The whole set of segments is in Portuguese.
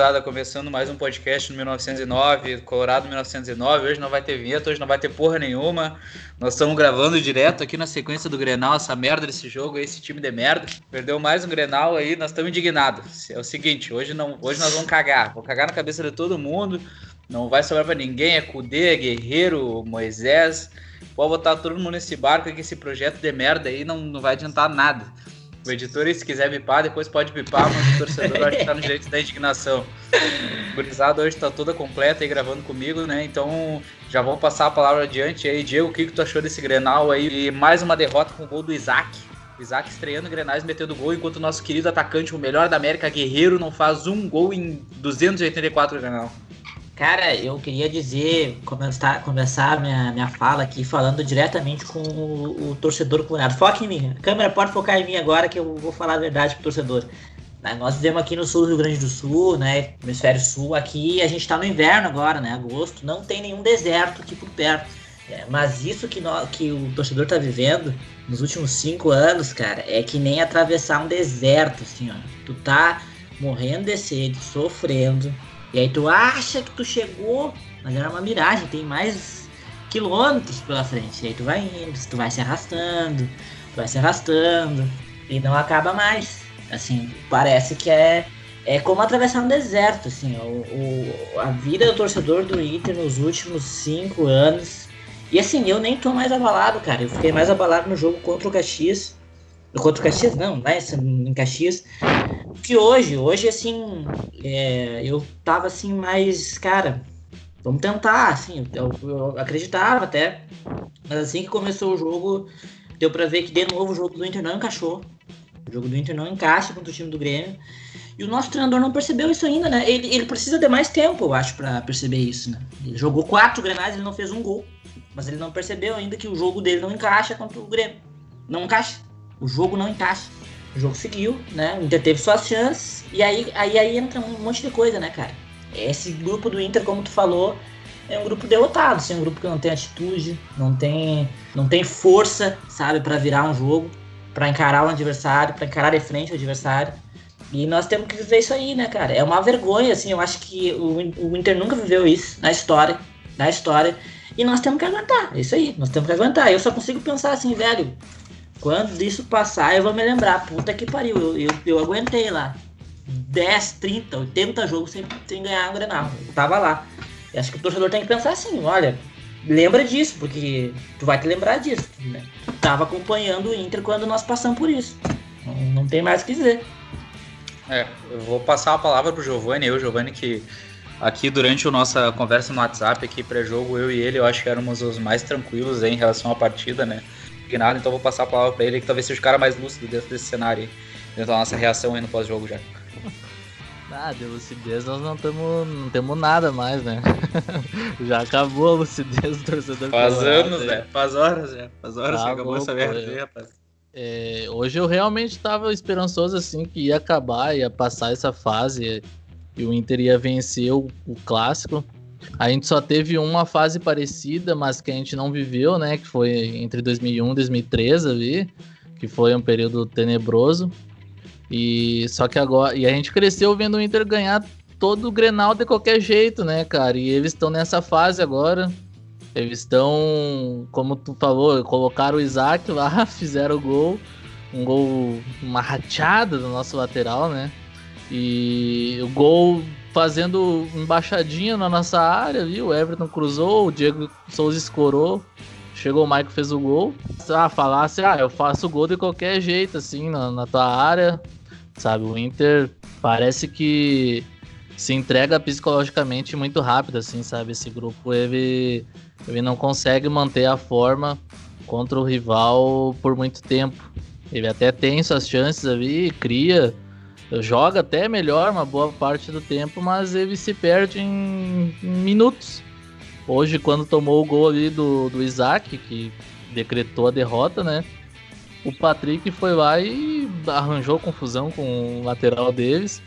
gurizada, começando mais um podcast no 1909, Colorado 1909. Hoje não vai ter vinheta, hoje não vai ter porra nenhuma. Nós estamos gravando direto aqui na sequência do Grenal, essa merda desse jogo, esse time de merda. Perdeu mais um Grenal aí, nós estamos indignados. É o seguinte, hoje, não, hoje nós vamos cagar. Vou cagar na cabeça de todo mundo. Não vai sobrar pra ninguém, é Cudê, é Guerreiro, Moisés. Pode botar todo mundo nesse barco que esse projeto de merda aí não, não vai adiantar nada. O editor, se quiser bipar, depois pode bipar, mas o torcedor acho que tá no direito da indignação. O gurizada hoje tá toda completa aí gravando comigo, né? Então já vamos passar a palavra adiante aí. Diego, o que, que tu achou desse Grenal aí? E mais uma derrota com o gol do Isaac. Isaac estreando Grenais metendo gol, enquanto o nosso querido atacante, o melhor da América, Guerreiro, não faz um gol em 284 Grenal. Cara, eu queria dizer, começar, começar minha, minha fala aqui falando diretamente com o, o torcedor colorado. Foca em mim. A câmera pode focar em mim agora que eu vou falar a verdade pro torcedor. Né, nós vivemos aqui no sul do Rio Grande do Sul, né? Hemisfério sul, aqui a gente tá no inverno agora, né? Agosto, não tem nenhum deserto aqui por perto. É, mas isso que, nós, que o torcedor tá vivendo nos últimos cinco anos, cara, é que nem atravessar um deserto, assim, ó. Tu tá morrendo de sede, sofrendo, e aí tu acha que tu chegou, mas era uma miragem, tem mais quilômetros pela frente. E aí tu vai indo, tu vai se arrastando, tu vai se arrastando e não acaba mais. Assim, parece que é é como atravessar um deserto, assim, o, o, a vida do torcedor do Inter nos últimos cinco anos. E assim, eu nem tô mais abalado, cara. Eu fiquei mais abalado no jogo contra o Caxias. Contra o Caxias, não, né? Em Caxias. Que hoje, hoje, assim, é, eu tava assim, mais, cara, vamos tentar, assim, eu, eu, acreditava até. Mas assim que começou o jogo, deu pra ver que de novo o jogo do Inter não encaixou. O jogo do Inter não encaixa contra o time do Grêmio. E o nosso treinador não percebeu isso ainda, né? Ele, ele precisa de mais tempo, eu acho, para perceber isso, né? Ele jogou quatro grenais, ele não fez um gol. Mas ele não percebeu ainda que o jogo dele não encaixa contra o Grêmio. Não encaixa. O jogo não encaixa. O jogo seguiu, né? O Inter teve suas chances. E aí, aí, aí entra um monte de coisa, né, cara? Esse grupo do Inter, como tu falou, é um grupo derrotado, assim, um grupo que não tem atitude, não tem, não tem força, sabe, para virar um jogo, para encarar o adversário, para encarar de frente o adversário. E nós temos que viver isso aí, né, cara? É uma vergonha, assim, eu acho que o, o Inter nunca viveu isso na história, na história. E nós temos que aguentar, é isso aí, nós temos que aguentar. Eu só consigo pensar assim, velho, quando isso passar, eu vou me lembrar. Puta que pariu, eu, eu, eu aguentei lá. 10, 30, 80 jogos sem, sem ganhar um Grenal. Eu tava lá. Acho que o torcedor tem que pensar assim, olha, lembra disso, porque tu vai te lembrar disso. Né? Tava acompanhando o Inter quando nós passamos por isso. Não, não tem mais o que dizer. É, eu vou passar a palavra pro Giovanni, eu, Giovanni, que aqui durante a nossa conversa no WhatsApp, aqui pré-jogo, eu e ele, eu acho que éramos os mais tranquilos em relação à partida, né? Indignado, então vou passar a palavra para ele, que talvez seja o cara mais lúcido dentro desse cenário, dentro da nossa reação aí no pós-jogo já. Ah, de lucidez nós não temos não temos nada mais, né? já acabou a lucidez do torcedor. Faz anos, né? Faz horas já. Faz horas tá que acabou essa merda aí, rapaz. É, hoje eu realmente estava esperançoso assim que ia acabar, ia passar essa fase e o Inter ia vencer o, o clássico. A gente só teve uma fase parecida, mas que a gente não viveu, né? Que foi entre 2001 e 2013 ali, que foi um período tenebroso. E só que agora, e a gente cresceu vendo o Inter ganhar todo o Grenal de qualquer jeito, né, cara? E eles estão nessa fase agora. Eles estão, como tu falou, colocaram o Isaac lá, fizeram o gol, um gol, uma rateada do nosso lateral, né? E o gol fazendo embaixadinha na nossa área, viu? O Everton cruzou, o Diego Souza escorou. Chegou o Michael fez o gol. Ah, falasse, ah, eu faço gol de qualquer jeito, assim, na, na tua área. Sabe, o Inter parece que se entrega psicologicamente muito rápido, assim, sabe? Esse grupo, ele, ele não consegue manter a forma contra o rival por muito tempo. Ele até tem suas chances ali, cria, joga até melhor uma boa parte do tempo, mas ele se perde em, minutos. Hoje, quando tomou o gol ali do, do Isaac, que decretou a derrota, né? O Patrick foi lá e arranjou confusão com o lateral deles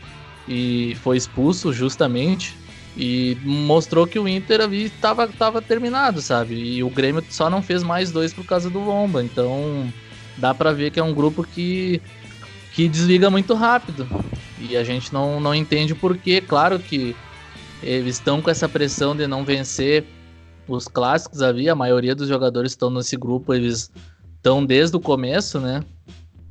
e foi expulso justamente. E mostrou que o Inter ali estava tava terminado, sabe? E o Grêmio só não fez mais dois por causa do Lomba. Então dá para ver que é um grupo que que desliga muito rápido. E a gente não, não entende por quê. Claro que eles estão com essa pressão de não vencer os clássicos ali. A maioria dos jogadores estão nesse grupo, eles estão desde o começo, né?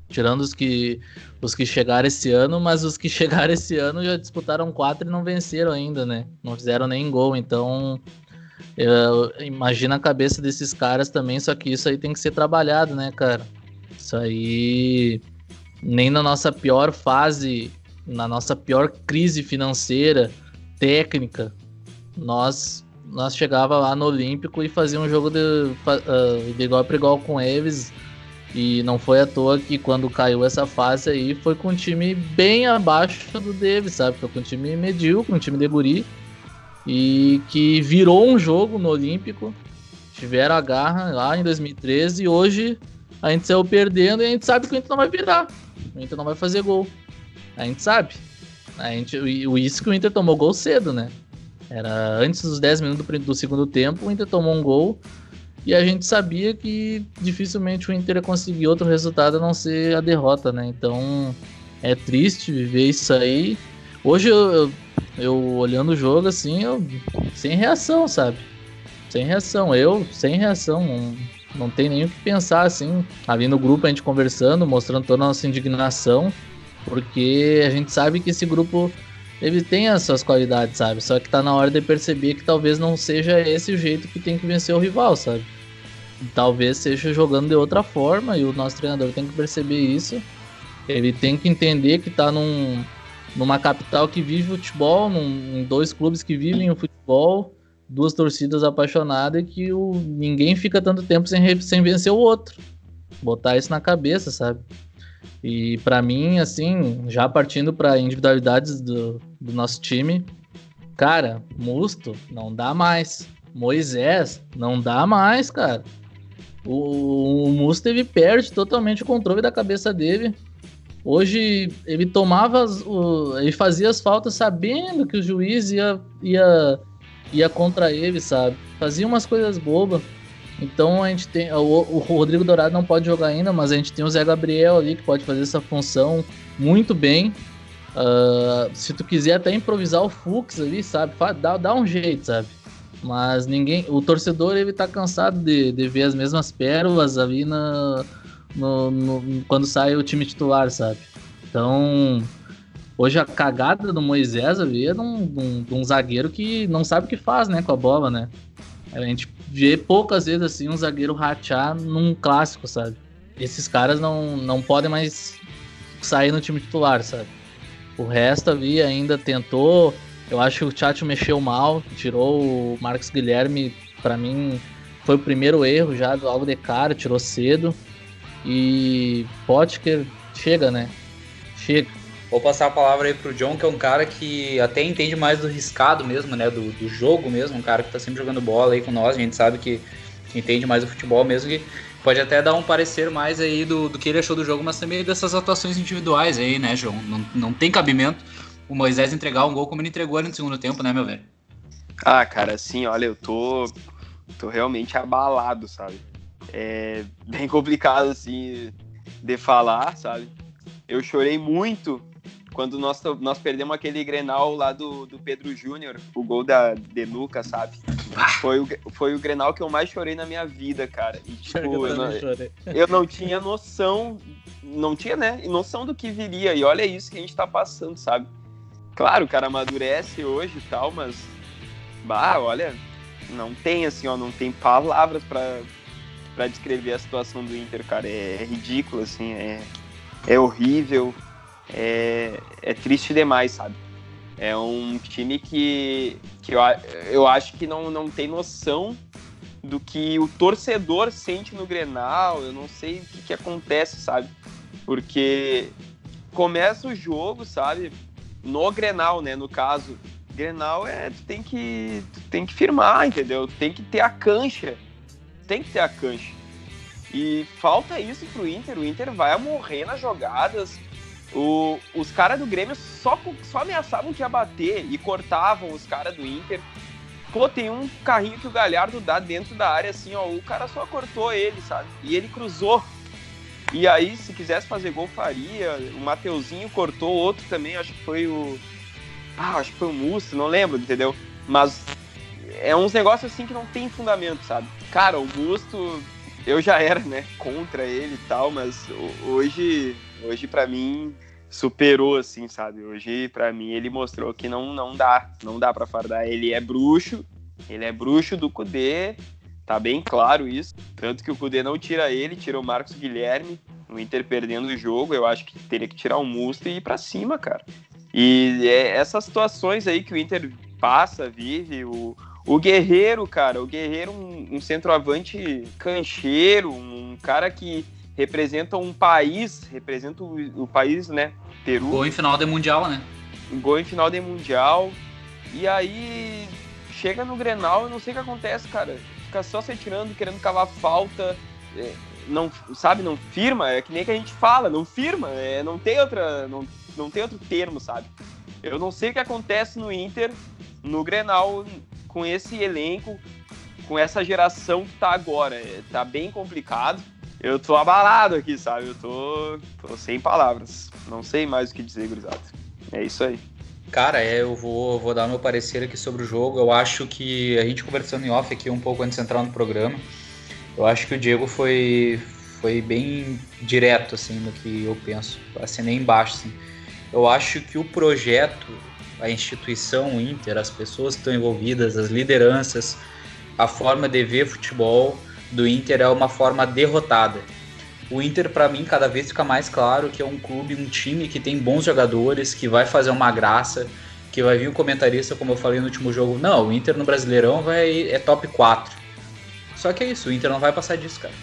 Tirando os que, os que chegaram esse ano, mas os que chegaram esse ano já disputaram quatro e não venceram ainda, né? Não fizeram nem gol, então imagina a cabeça desses caras também, só que isso aí tem que ser trabalhado, né, cara? Isso aí nem na nossa pior fase, na nossa pior crise financeira, técnica, nós nós chegava lá no Olímpico e fazia um jogo de, uh, de igual para igual com eles. E não foi à toa que quando caiu essa fase aí foi com um time bem abaixo do Davis, sabe? Foi com um time medíocre, um time de guri. E que virou um jogo no Olímpico. Tiveram a garra lá em 2013 e hoje a gente saiu perdendo e a gente sabe que o Inter não vai virar. O Inter não vai fazer gol. A gente sabe. A gente, o isso que o Inter tomou gol cedo, né? Era antes dos 10 minutos do segundo tempo, o Inter tomou um gol e a gente sabia que dificilmente o Inter ia conseguir outro resultado a não ser a derrota, né? Então é triste viver isso aí. Hoje eu, eu, eu olhando o jogo assim, eu sem reação, sabe? Sem reação, eu sem reação, não tem nem o que pensar assim. Ali no grupo a gente conversando, mostrando toda a nossa indignação, porque a gente sabe que esse grupo ele tem as suas qualidades, sabe? Só que tá na hora de perceber que talvez não seja esse o jeito que tem que vencer o rival, sabe? Talvez seja jogando de outra forma e o nosso treinador tem que perceber isso. Ele tem que entender que tá num, numa capital que vive futebol, num, em dois clubes que vivem o futebol, duas torcidas apaixonadas e que o, ninguém fica tanto tempo sem, sem vencer o outro. Botar isso na cabeça, sabe? E para mim, assim, já partindo para individualidades do, do nosso time, cara, Musto não dá mais. Moisés não dá mais, cara. O, o Musto ele perde totalmente o controle da cabeça dele. Hoje ele tomava, o, ele fazia as faltas sabendo que o juiz ia, ia, ia contra ele, sabe? Fazia umas coisas bobas. Então a gente tem. O, o, Rodrigo Dourado não pode jogar ainda, mas a gente tem o Zé Gabriel ali que pode fazer essa função muito bem. Uh, se tu quiser até improvisar o Fux ali, sabe? Dá, dá um jeito, sabe? Mas ninguém. O torcedor ele tá cansado de, de ver as mesmas pérolas ali na, no, no, quando sai o time titular, sabe? Então. Hoje a cagada do Moisés ali é de um, de um, zagueiro que não sabe o que faz, né, com a bola, né? A gente vê poucas vezes assim um zagueiro ratear num clássico, sabe? Esses caras não, não podem mais sair no time titular, sabe? O resto ali ainda tentou. Eu acho que o Tchatcho mexeu mal, tirou o Marcos Guilherme, para mim foi o primeiro erro já do algo de cara, tirou cedo. E Potker chega, né? Chega. Vou passar a palavra aí pro John, que é um cara que até entende mais do riscado mesmo, né? Do, do jogo mesmo, um cara que tá sempre jogando bola aí com nós, a gente sabe que, entende mais do futebol mesmo, que pode até dar um parecer mais aí do, do que ele achou do jogo, mas também dessas atuações individuais aí, né, João? Não, não tem cabimento o Moisés entregar um gol como ele entregou ali no segundo tempo, né, meu velho? Ah, cara, assim, olha, eu tô, tô realmente abalado, sabe? É bem complicado, assim, de falar, sabe? Eu chorei muito quando nós, nós perdemos aquele Grenal lá do, do Pedro Júnior, o gol da Denuca, sabe? Foi o, foi o Grenal que eu mais chorei na minha vida, cara. E, tipo, eu, não, eu não tinha noção, não tinha, né, noção do que viria. E olha isso que a gente tá passando, sabe? Claro, o cara amadurece hoje e tal, mas, bah, olha, não tem, assim, ó, não tem palavras para descrever a situação do Inter, cara. É, é ridículo, assim, é, é horrível é, é triste demais, sabe? É um time que, que eu, eu acho que não, não tem noção do que o torcedor sente no Grenal. Eu não sei o que, que acontece, sabe? Porque começa o jogo, sabe? No Grenal, né? No caso, Grenal é tu tem que tu tem que firmar, entendeu? Tem que ter a cancha. Tem que ter a cancha. E falta isso pro Inter. O Inter vai morrer nas jogadas. O, os caras do Grêmio só, só ameaçavam que ia bater e cortavam os caras do Inter. Pô, tem um carrinho que o Galhardo dá dentro da área, assim, ó. O cara só cortou ele, sabe? E ele cruzou. E aí, se quisesse fazer gol, faria. O Mateuzinho cortou, outro também, acho que foi o. Ah, acho que foi o Musto, não lembro, entendeu? Mas é uns negócios assim que não tem fundamento, sabe? Cara, o Musto, eu já era, né, contra ele e tal, mas hoje, hoje para mim, superou, assim, sabe? Hoje, para mim, ele mostrou que não, não dá, não dá para fardar. Ele é bruxo, ele é bruxo do Cudê, tá bem claro isso. Tanto que o Cudê não tira ele, tira o Marcos Guilherme, o Inter perdendo o jogo, eu acho que teria que tirar o Musto e ir pra cima, cara. E é essas situações aí que o Inter passa, vive, o, o Guerreiro, cara, o Guerreiro, um, um centroavante cancheiro, um cara que representa um país, representa o, o país, né? Peru. Gol em final de Mundial, né? Gol em final de Mundial. E aí chega no Grenal, eu não sei o que acontece, cara. Fica só se tirando, querendo cavar falta. É, não, sabe, não firma, é que nem que a gente fala, não firma, é, não tem outra, não, não tem outro termo, sabe? Eu não sei o que acontece no Inter, no Grenal, com esse elenco, com essa geração que tá agora. É, tá bem complicado eu tô abalado aqui, sabe? Eu tô, tô sem palavras. Não sei mais o que dizer, gurizada. É isso aí. Cara, é, eu vou, vou dar meu parecer aqui sobre o jogo. Eu acho que a gente conversando em off aqui um pouco antes de entrar no programa, eu acho que o Diego foi, foi bem direto, assim, no que eu penso. Assinei embaixo, assim. Eu acho que o projeto, a instituição, Inter, as pessoas que estão envolvidas, as lideranças, a forma de ver futebol do Inter é uma forma derrotada. O Inter, para mim, cada vez fica mais claro que é um clube, um time que tem bons jogadores, que vai fazer uma graça, que vai vir um comentarista, como eu falei no último jogo. Não, o Inter no Brasileirão vai, é top 4. Só que é isso, o Inter não vai passar disso, cara.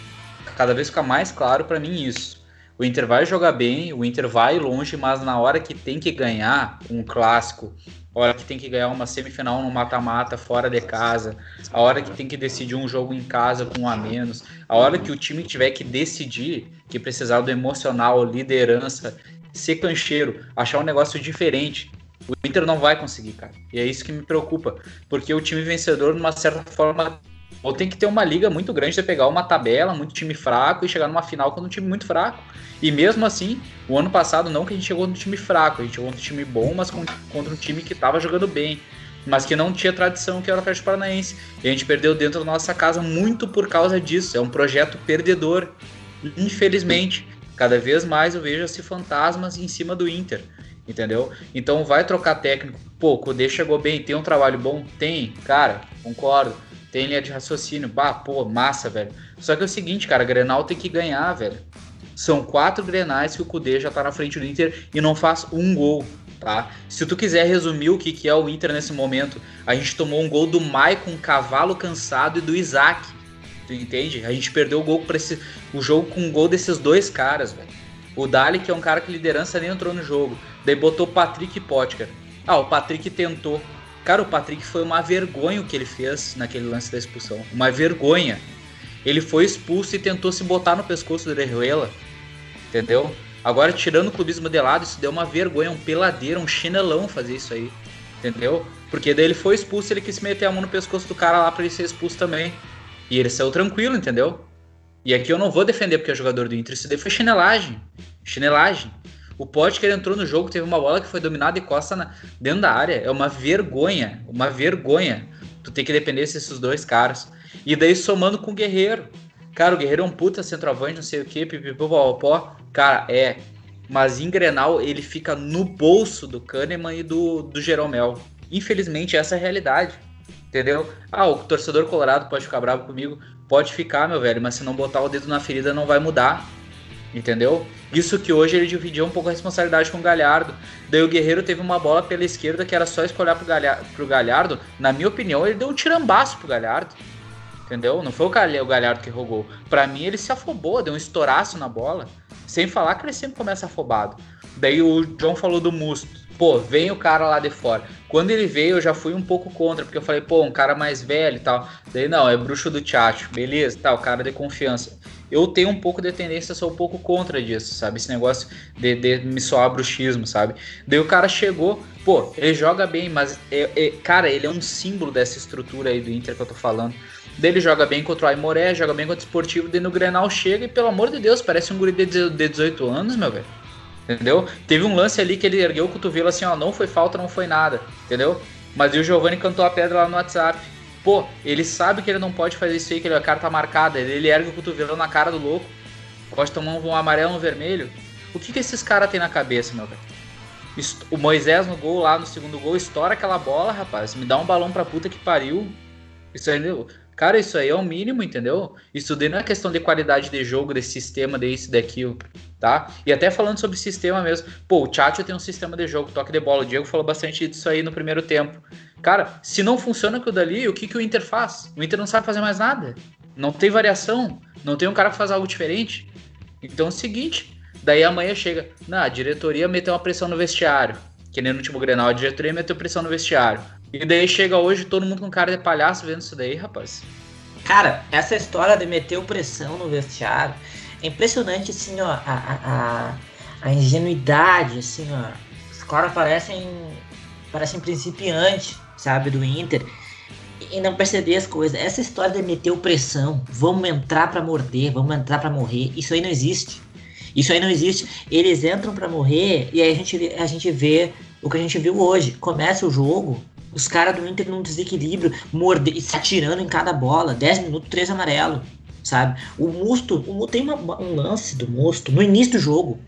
Cada vez fica mais claro para mim isso. O Inter vai jogar bem, o Inter vai longe, mas na hora que tem que ganhar um clássico, a hora que tem que ganhar uma semifinal no mata-mata fora de casa, a hora que tem que decidir um jogo em casa com um a menos, a hora que o time tiver que decidir, que precisar do emocional, liderança, ser cancheiro, achar um negócio diferente, o Inter não vai conseguir, cara. E é isso que me preocupa, porque o time vencedor, de uma certa forma, ou tem que ter uma liga muito grande de pegar uma tabela, muito time fraco e chegar numa final com um time muito fraco. E mesmo assim, o ano passado não que a gente chegou no time fraco, a gente chegou no time bom, mas contra um time que estava jogando bem, mas que não tinha tradição, que era o Atlético Paranaense. E a gente perdeu dentro da nossa casa muito por causa disso. É um projeto perdedor. Infelizmente, cada vez mais eu vejo esse fantasmas em cima do Inter. Entendeu? Então vai trocar técnico. Pô, o Codê chegou bem, tem um trabalho bom? Tem, cara, concordo tem linha de raciocínio. Bah, pô, massa, velho. Só que é o seguinte, cara, Grenal tem que ganhar, velho. São quatro Grenais que o Cudê já tá na frente do Inter e não faz um gol, tá? Se tu quiser resumir o que, que é o Inter nesse momento, a gente tomou um gol do Maicon, cavalo cansado e do Isaac. Tu entende? A gente perdeu o gol para esse o jogo com o gol desses dois caras, velho. O Dali, que é um cara que liderança nem entrou no jogo. Daí botou Patrick e Potker. Ah, o Patrick tentou. Cara, o Patrick foi uma vergonha o que ele fez naquele lance da expulsão. Uma vergonha. Ele foi expulso e tentou se botar no pescoço do Orejuela. Entendeu? Agora, tirando o clubismo de lado, isso deu uma vergonha, um peladeiro, um chinelão fazer isso aí. Entendeu? Porque daí ele foi expulso e ele quis meter a mão no pescoço do cara lá pra ele ser expulso também. E ele saiu tranquilo, entendeu? E aqui eu não vou defender porque é jogador do Inter. Isso daí foi chinelagem. Chinelagem. O Potker entrou no jogo, teve uma bola que foi dominada e costa na, dentro da área. É uma vergonha, uma vergonha. Tu tem que depender desses dois caras. E daí somando com o Guerreiro. Cara, o Guerreiro é um puta centroavante, não sei o que, pipipopopó. Cara, é. Mas em Grenal ele fica no bolso do Kahneman e do, do Jeromel. Infelizmente, essa é a realidade. Entendeu? Ah, o torcedor colorado pode ficar bravo comigo. Pode ficar, meu velho, mas se não botar o dedo na ferida não vai mudar. Entendeu? Isso que hoje ele dividiu um pouco a responsabilidade com o Galhardo. Daí o Guerreiro teve uma bola pela esquerda que era só escolher pro Galhardo. Pro Galhardo. Na minha opinião, ele deu um tirambaço pro Galhardo. Entendeu? Não foi o Galhardo que rogou. Para mim, ele se afobou, deu um estouraço na bola. Sem falar que ele sempre começa afobado. Daí o John falou do Musto. Pô, vem o cara lá de fora. Quando ele veio, eu já fui um pouco contra, porque eu falei, pô, um cara mais velho e tal. Daí, não, é bruxo do Tchatcho, beleza, tá, cara de confiança eu tenho um pouco de tendência, sou um pouco contra disso, sabe? Esse negócio de, de me soar bruxismo, sabe? Daí o cara chegou, pô, ele joga bem, mas, é, é, cara, ele é um símbolo dessa estrutura aí do Inter que eu tô falando. Dele joga bem contra o Aimoré, joga bem contra o Esportivo, daí no Grenal chega e, pelo amor de Deus, parece um guri de 18 anos, meu velho. Entendeu? Teve um lance ali que ele ergueu o cotovelo assim, ó, não foi falta, não foi nada, entendeu? Mas e o Giovanni cantou a pedra lá no WhatsApp. Pô, ele sabe que ele não pode fazer isso aí, que a cara tá marcada. Ele ergue o cotovelo na cara do louco. Pode tomar um, um amarelo, um vermelho. O que que esses caras têm na cabeça, meu velho? O Moisés no gol lá, no segundo gol, estoura aquela bola, rapaz. Me dá um balão pra puta que pariu. Isso aí, cara, isso aí é o mínimo, entendeu? Isso daí não é questão de qualidade de jogo, desse sistema, desse, daquilo, tá? E até falando sobre sistema mesmo. Pô, o Tchatcho tem um sistema de jogo, toque de bola. O Diego falou bastante disso aí no primeiro tempo. Cara, se não funciona com o dali, o que, que o Inter faz? O Inter não sabe fazer mais nada. Não tem variação. Não tem um cara que faz algo diferente. Então é o seguinte, Daí amanhã chega, não, a diretoria meteu uma pressão no vestiário. Que nem no último Grenal, a diretoria meteu pressão no vestiário. E daí chega hoje todo mundo com cara de palhaço vendo isso daí, rapaz. Cara, essa história de meter pressão no vestiário é impressionante, assim, ó, a, a, a ingenuidade, assim, ó. Os caras parecem, parecem principiante, sabe, do Inter. E não perceber as coisas. Essa história de meter pressão, vamos entrar para morder, vamos entrar para morrer, isso aí não existe. Isso aí não existe. Eles entram para morrer e aí a gente, a gente vê o que a gente viu hoje. Começa o jogo, os caras do Inter num desequilíbrio, morde, se atirando em cada bola. 10 minutos, 3 amarelo. Sabe? O Musto, o, tem uma, um lance do Musto no início do jogo.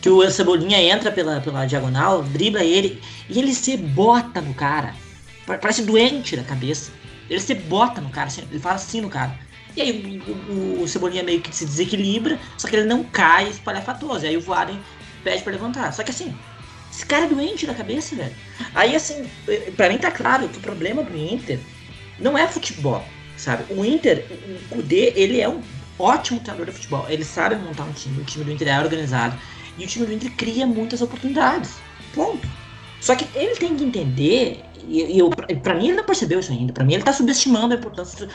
Que o Cebolinha entra pela, pela diagonal, dribla ele e ele se bota no cara. Parece doente da cabeça. Ele se bota no cara, assim, ele fala assim no cara. E aí o, o, o, Cebolinha meio que se desequilibra, só que ele não cai espalhafatoso. E aí o Voaden pede pra levantar. Só que assim, esse cara é doente da cabeça, velho. Aí assim, pra mim tá claro que o problema do Inter não é futebol, sabe? O Inter, o Kudê, ele é um ótimo treinador de futebol. Ele sabe montar um time, o time do Inter é organizado. E o time do cria muitas oportunidades. Ponto. Só que ele tem que entender, e, e eu, pra mim ele não percebeu isso ainda. Pra mim ele tá subestimando a importância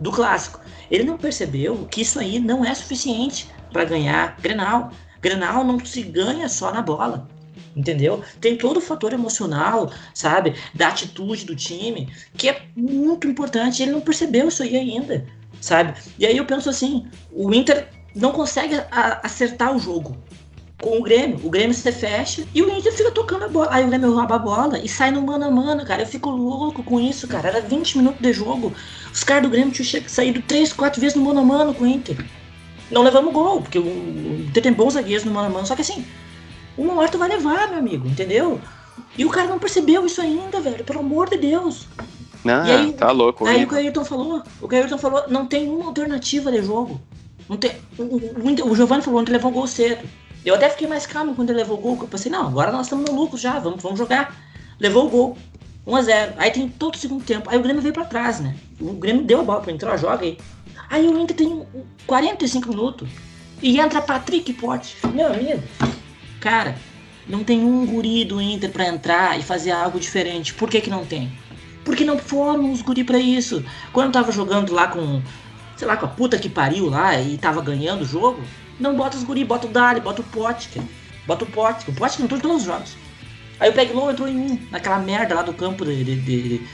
do clássico. Ele não percebeu que isso aí não é suficiente para ganhar Grenal. Grenal não se ganha só na bola. Entendeu? Tem todo o fator emocional, sabe? Da atitude do time, que é muito importante. Ele não percebeu isso aí ainda, sabe? E aí eu penso assim: o Inter não consegue acertar o jogo com o Grêmio. O Grêmio se fecha e o Inter fica tocando a bola. Aí o Grêmio rouba a bola e sai no mano a mano, cara. Eu fico louco com isso, cara. Era 20 minutos de jogo. Os caras do Grêmio tinham saído 3, 4 vezes no mano a mano com o Inter. Não levamos gol, porque o Inter tem bons zagueiros no mano a mano. Só que assim, uma hora tu vai levar, meu amigo, entendeu? E o cara não percebeu isso ainda, velho. Pelo amor de Deus. Não, aí, tá louco. Aí o que o Ayrton falou, o que o Ayrton falou, não tem uma alternativa de jogo. Não tem, o, o, o Giovanni falou, ontem levou gol cedo. Eu até fiquei mais calmo quando ele levou o gol, eu pensei, não, agora nós estamos no lucro já, vamos, vamos jogar. Levou o gol. 1x0. Aí tem todo o segundo tempo. Aí o Grêmio veio pra trás, né? O Grêmio deu a bola pra entrar, joga aí. Aí o Inter tem 45 minutos. E entra Patrick Pote. Meu amigo. Cara, não tem um guri do Inter pra entrar e fazer algo diferente. Por que que não tem? Porque não foram os guri pra isso. Quando eu tava jogando lá com, sei lá, com a puta que pariu lá e tava ganhando o jogo, não bota os guri, bota o Dali, bota o Potker. Bota o Potker. O Potker entrou em todos os jogos. Aí o Peglow entrou em um, naquela merda lá do campo de, de, de, de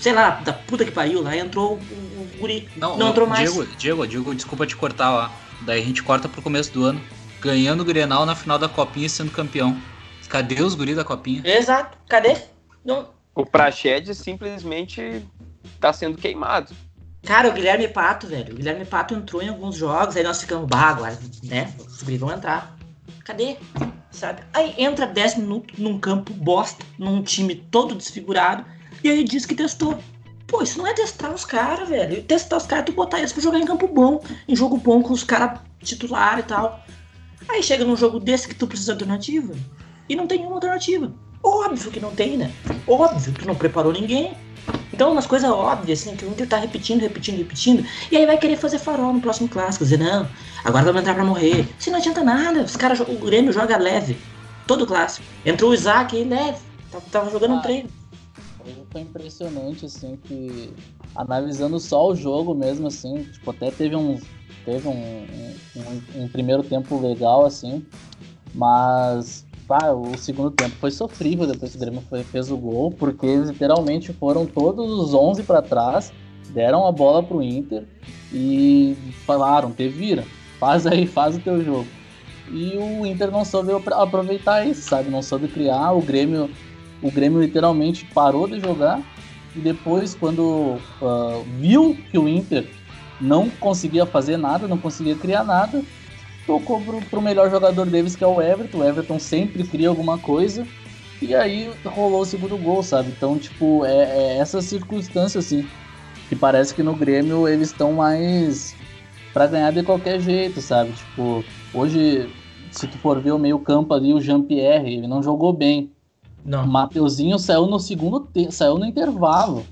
sei lá, da puta que pariu lá, entrou o, o, guri. Não, não entrou mais. Diego, Diego, Diego, desculpa te cortar lá. Daí a gente corta pro começo do ano. Ganhando o Grenal na final da Copinha e sendo campeão. Cadê os guri da Copinha? Exato, cadê? Não. O Praxedes simplesmente tá sendo queimado. Cara, o Guilherme Pato, velho. O Guilherme Pato entrou em alguns jogos, aí nós ficamos, bah, agora, né? Os vão entrar. Cadê? Sabe? Aí entra 10 minutos num campo bosta, num time todo desfigurado, e aí diz que testou. Pô, isso não é testar os caras, velho. Testar os caras, tu botar eles pra jogar em campo bom, em jogo bom com os caras titular e tal. Aí chega num jogo desse que tu precisa de alternativa, e não tem nenhuma alternativa. Óbvio que não tem, né? Óbvio que não preparou ninguém. Então, umas coisas óbvias, assim, que o Inter tá repetindo, repetindo, repetindo. E aí vai querer fazer farol no próximo clássico. Dizer, não, agora vamos entrar pra morrer. Se não adianta nada, os caras, o Grêmio joga leve. Todo clássico. Entrou o Isaac aí leve. Tava jogando ah, um treino. Foi impressionante, assim, que analisando só o jogo mesmo, assim, tipo, até teve um. Teve um, um, um primeiro tempo legal, assim. Mas o segundo tempo foi sofrível depois que o Grêmio foi, fez o gol, porque literalmente foram todos os 11 para trás Deram a bola pro Inter e falaram, te vira, faz aí, faz o teu jogo. E o Inter não soube aproveitar isso, sabe? Não soube criar. O Grêmio, o Grêmio literalmente parou de jogar. E depois, quando uh, viu que o Inter não conseguia fazer nada, não conseguia criar nada, tocou pro, pro melhor jogador deles, que é o Everton. O Everton sempre cria alguma coisa. E aí rolou o segundo gol, sabe? Então, tipo, é, é essa circunstância, assim. Que parece que no Grêmio eles estão mais para ganhar de qualquer jeito, sabe? Tipo, hoje, se tu for ver o meio-campo ali, o Jean-Pierre, ele não jogou bem. Não. O Mateuzinho saiu no segundo tempo, saiu no intervalo.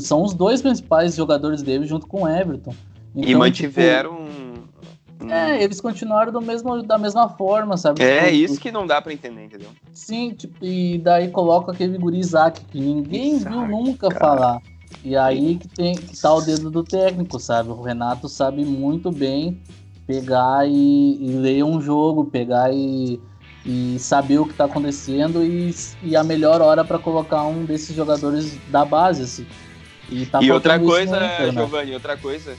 São os dois principais jogadores dele junto com o Everton. Então, e mantiveram. Tipo, é, eles continuaram do mesmo, da mesma forma, sabe? É tipo, isso que não dá para entender, entendeu? Sim, tipo, e daí coloca aquele guri Isaac, que ninguém Isaac, viu nunca cara. falar. E aí que tem que tá o dedo do técnico, sabe? O Renato sabe muito bem pegar e, e ler um jogo, pegar e, e saber o que está acontecendo e, e, a melhor hora para colocar um desses jogadores da base. Assim. E, tá e outra coisa, né? Giovanni, outra coisa,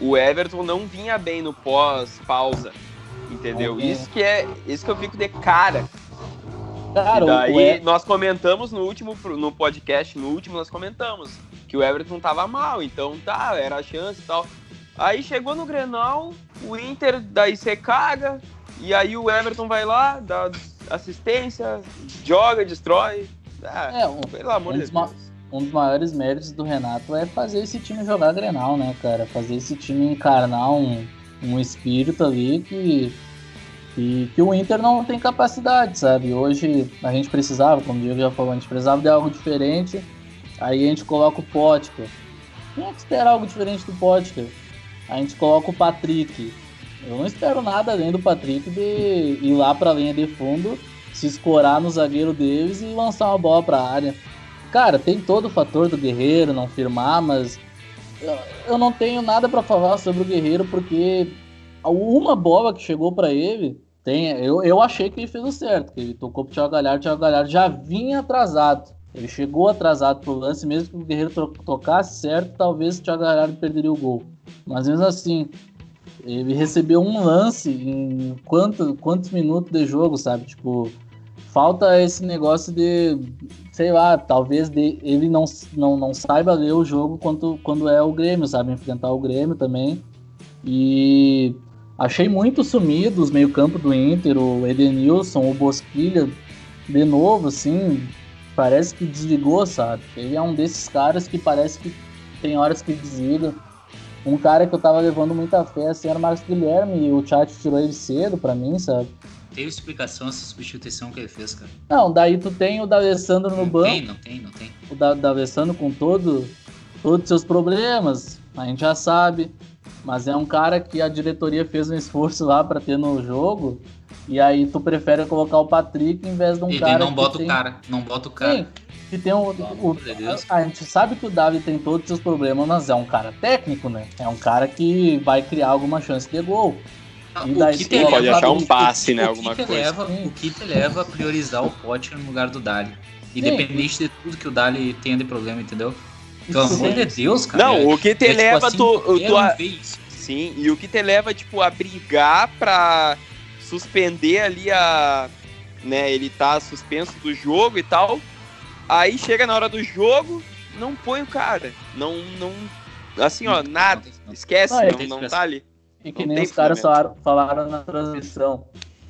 o Everton não vinha bem no pós-pausa, entendeu? É. Isso que é, isso que eu fico de cara. Cara, e daí nós comentamos no último no podcast, no último nós comentamos que o Everton tava mal, então tá, era a chance e tal. Aí chegou no Grenal, o Inter daí você caga, e aí o Everton vai lá, dá assistência, joga, destrói. Ah, é, um, pelo amor de Deus. Um dos maiores méritos do Renato é fazer esse time jogar Grenal, né, cara? Fazer esse time encarnar um, um espírito ali que, que, que o Inter não tem capacidade, sabe? Hoje a gente precisava, como o Diego já falou, a gente precisava de algo diferente. Aí a gente coloca o Potker. Quem é que espera algo diferente do Potker? A gente coloca o Patrick. Eu não espero nada além do Patrick de ir lá para a linha de fundo, se escorar no zagueiro deles e lançar uma bola para a área. Cara, tem todo o fator do Guerreiro não firmar, mas eu não tenho nada para falar sobre o Guerreiro porque uma bola que chegou para ele, tem, eu, eu achei que ele fez o certo, que ele tocou pro Thiago Galhardo, o Thiago Galhardo já vinha atrasado. Ele chegou atrasado pro lance, mesmo que o Guerreiro tocasse certo, talvez o Thiago Galhardo perderia o gol. Mas mesmo assim, ele recebeu um lance em quanto, quantos minutos de jogo, sabe? Tipo, falta esse negócio de, sei lá, talvez de, ele não, não, não saiba ler o jogo quando, quando é o Grêmio, sabe? Enfrentar o Grêmio também. E achei muito sumido os meio-campo do Inter, o Edenilson, o Bosquilha, de novo, assim, parece que desligou, sabe? Ele é um desses caras que parece que tem horas que desliga. Um cara que eu tava levando muita fé assim era o Marcos Guilherme e o chat tirou ele cedo pra mim, sabe? Tem explicação essa substituição que ele fez, cara? Não, daí tu tem o D'Alessandro no não banco. Tem, não tem, não tem. O D'Alessandro com todo, todos os seus problemas, a gente já sabe. Mas é um cara que a diretoria fez um esforço lá para ter no jogo. E aí tu prefere colocar o Patrick em vez de um e cara. E não bota o cara, não bota o cara. Sim, que tem um, o, a, a, gente sabe que o Davi tem todos os seus problemas, mas é um cara técnico, né? É um cara que vai criar alguma chance de gol. E daí, o que pode achar um passe, né? Alguma que coisa. Leva, o que te leva a priorizar o pote no lugar do Dali. Independente Sim. de tudo que o Dali tenha de problema, entendeu? Pelo amor de Deus, cara. Não, o que te é, tipo leva tipo assim, tu, tu a... Sim, e o que te leva, tipo, a brigar pra suspender ali a. Né, ele tá suspenso do jogo e tal. Aí chega na hora do jogo, não põe o cara. Não. não assim, ó, nada. Esquece, ah, não, não tá ali. E que não nem os caras falaram, falaram na transmissão.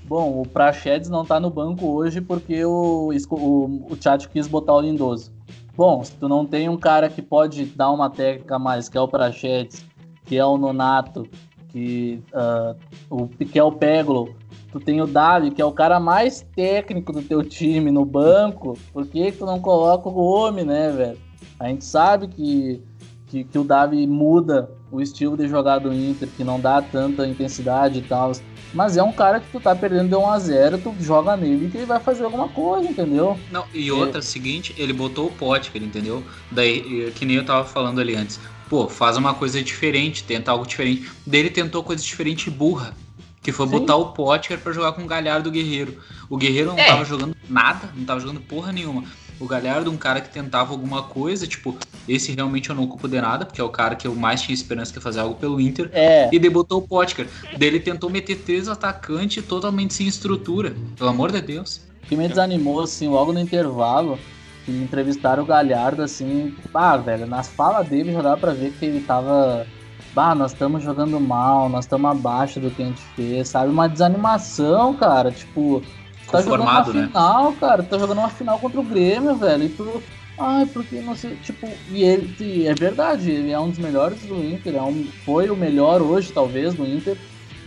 Bom, o Prachedes não tá no banco hoje porque o, o, o Tchatcho quis botar o Lindoso. Bom, se tu não tem um cara que pode dar uma técnica a mais, que é o Prachedes, que é o Nonato, que, uh, o, que é o Peglo, tu tem o Davi, que é o cara mais técnico do teu time no banco, por que tu não coloca o homem, né, velho? A gente sabe que, que, que, o Davi muda o estilo de jogar do Inter, que não dá tanta intensidade e tal. Mas é um cara que tu tá perdendo de 1x0, tu joga nele que ele vai fazer alguma coisa, entendeu? Não, e outra, é. seguinte, ele botou o pote, entendeu? Daí, que nem eu tava falando ali antes. Pô, faz uma coisa diferente, tenta algo diferente. Daí ele tentou coisa diferente burra. Que foi Sim. botar o Potker para jogar com o Galhardo Guerreiro. O Guerreiro não é. tava jogando nada, não tava jogando porra nenhuma. O Galhardo, um cara que tentava alguma coisa, tipo, esse realmente eu não culpo de nada, porque é o cara que eu mais tinha esperança que ia fazer algo pelo Inter. É. E debutou o Potker. Dele tentou meter três atacantes totalmente sem estrutura. Pelo amor de Deus. O que me desanimou, assim, logo no intervalo, que entrevistaram o Galhardo, assim, ah, velho, nas falas dele já dá pra ver que ele tava. Bah, nós estamos jogando mal, nós estamos abaixo do que a gente fez, sabe? Uma desanimação, cara. Tipo, tá jogando uma né? final, cara. Tá jogando uma final contra o Grêmio, velho. E tu. Ai, porque não sei. Tipo, e ele. e é verdade, ele é um dos melhores do Inter. É um, foi o melhor hoje, talvez, do Inter.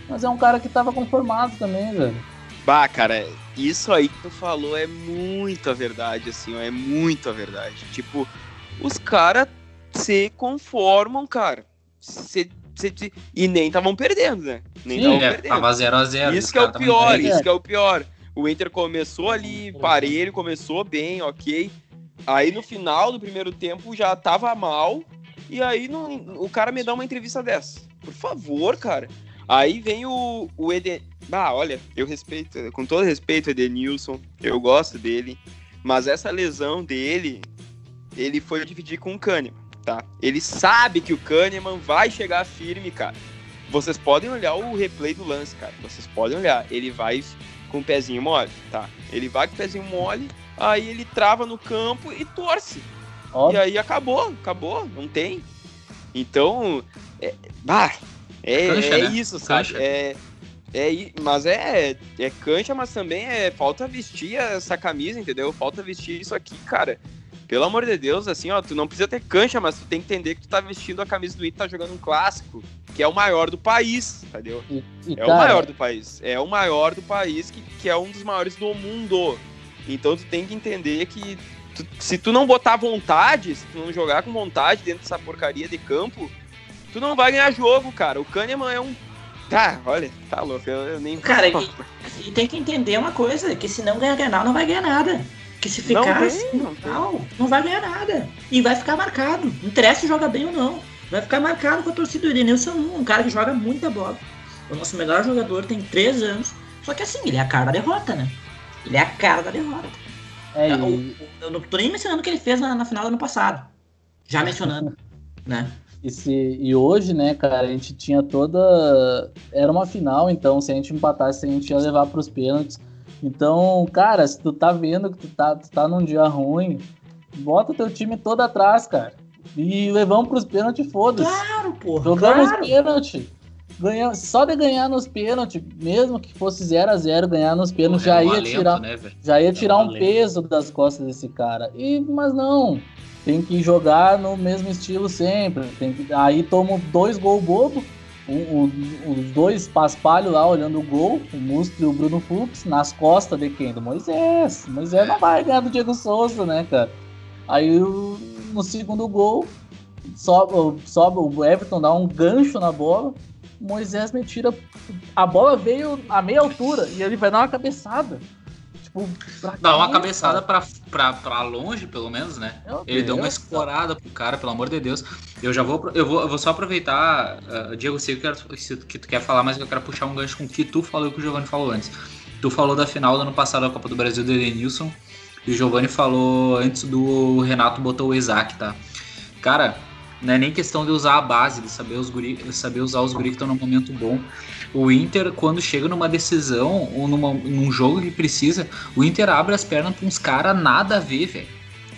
Mas é um cara que tava conformado também, velho. Bah, cara, isso aí que tu falou é muito a verdade, assim, ó, é muito a verdade. Tipo, os caras se conformam, cara. Se, se- e nem estavam perdendo, né? Nem Sim, estavam É, perdendo. tava 0x0. Isso que é o pior, isso que é o pior. O Inter começou ali parelho, começou bem, ok. Aí no final do primeiro tempo já tava mal. E aí o cara me dá uma entrevista dessa. Por favor, cara. Aí vem o, o Eden. Ah, olha, eu respeito, com todo respeito, Edenilson. Eu gosto dele. Mas essa lesão dele, ele foi dividir com o Kahneman, tá? Ele sabe que o Kahneman vai chegar firme, cara. Vocês podem olhar o replay do lance, cara. Vocês podem olhar. Ele vai com o pezinho mole, tá? Ele vai com o pezinho mole, aí ele trava no campo e torce. E Óbvio. aí acabou, acabou, não tem. Então, é, bah, é, Cancha, é né? isso, sabe? Cancha. É, é, mas é, é cancha, mas também é falta vestir essa camisa, entendeu? Falta vestir isso aqui, cara. Pelo amor de Deus, assim, ó, tu não precisa ter cancha, mas tu tem que entender que tu tá vestindo a camisa do Inter, tá jogando um clássico, que é o maior do país, entendeu? E, e, É cara, o maior do país. É o maior do país, que, que é um dos maiores do mundo. Então tu tem que entender que tu- se tu não botar vontade, se tu não jogar com vontade dentro dessa porcaria de campo, tu não vai ganhar jogo, cara. O Kahneman é um. Tá, olha, tá louco, eu, eu nem. Cara, e, e tem que entender uma coisa, que se não ganhar Grenal, não vai ganhar nada. Que se Não ficar tem, assim, não tem. não, não vai ganhar nada. E vai ficar marcado. Não interessa se joga bem ou não. Vai ficar marcado com a torcida do Edenilson, um cara que joga muita bola. O nosso melhor jogador tem três anos. Só que assim, ele é a cara da derrota, né? Ele é a cara da derrota. é, É, o- e, Eu não tô nem mencionando o que ele fez na, na final do ano passado. Já mencionando, né? e, se- e hoje, né, cara, a gente tinha toda. Era uma final, então se a gente empatasse, a gente ia levar pros pênaltis. Então, cara, se tu tá vendo que tu tá, tu tá num dia ruim, bota teu time todo atrás, cara. E levamos pros pênaltis, foda-se. Claro, porra. Jogamos claro. pênalti. Ganhamos, só de ganhar nos pênaltis, mesmo que fosse 0 a 0 ganhar nos pênaltis, já É um ia alento, tirar, né, já ia tirar um alento. peso das costas desse cara. E, mas não, tem que jogar no mesmo estilo sempre. Tem que, aí toma dois gols bobo, um- um- os dois paspalhos lá olhando o gol, o Mustro e o Bruno Fux, nas costas de quem? Do Moisés. Moisés não vai ganhar do Diego Souza, né, cara? Aí no segundo gol, sobe, sobe o Everton dá um gancho na bola. O Moisés me tira. A bola veio a meia altura e ele vai dar uma cabeçada. Tipo, Dá uma cabeçada pra, pra, pra longe, pelo menos, né? Meu Ele deu uma Deus, escorada pro cara, pelo amor de Deus. Eu já vou. Eu vou, eu vou só aproveitar. uh, Diego, eu sei que, se que tu quer falar, mas eu quero puxar um gancho com o que tu falou e o que o Giovanni falou antes. Tu falou da final do ano passado da Copa do Brasil do Edenilson. E o Giovanni falou antes do Renato botou o Isaac, tá? Cara, não é nem questão de usar a base, de saber, os guri, saber usar os guri que estão num momento bom. O Inter, quando chega numa decisão ou numa, num jogo que precisa, o Inter abre as pernas pra uns caras nada a ver, velho.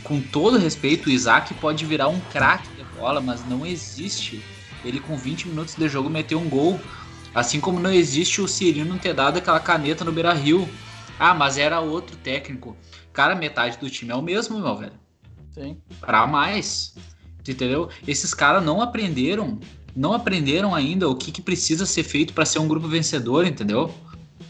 Com todo respeito, o Isaac pode virar um craque de bola, mas não existe ele com 20 minutos de jogo meter um gol. Assim como não existe o Cirino ter dado aquela caneta no Beira Rio. Ah, mas era outro técnico. Cara, metade do time é o mesmo, meu velho. Sim. Pra mais. Entendeu? Esses caras não aprenderam, não aprenderam ainda o que, que precisa ser feito pra ser um grupo vencedor, entendeu?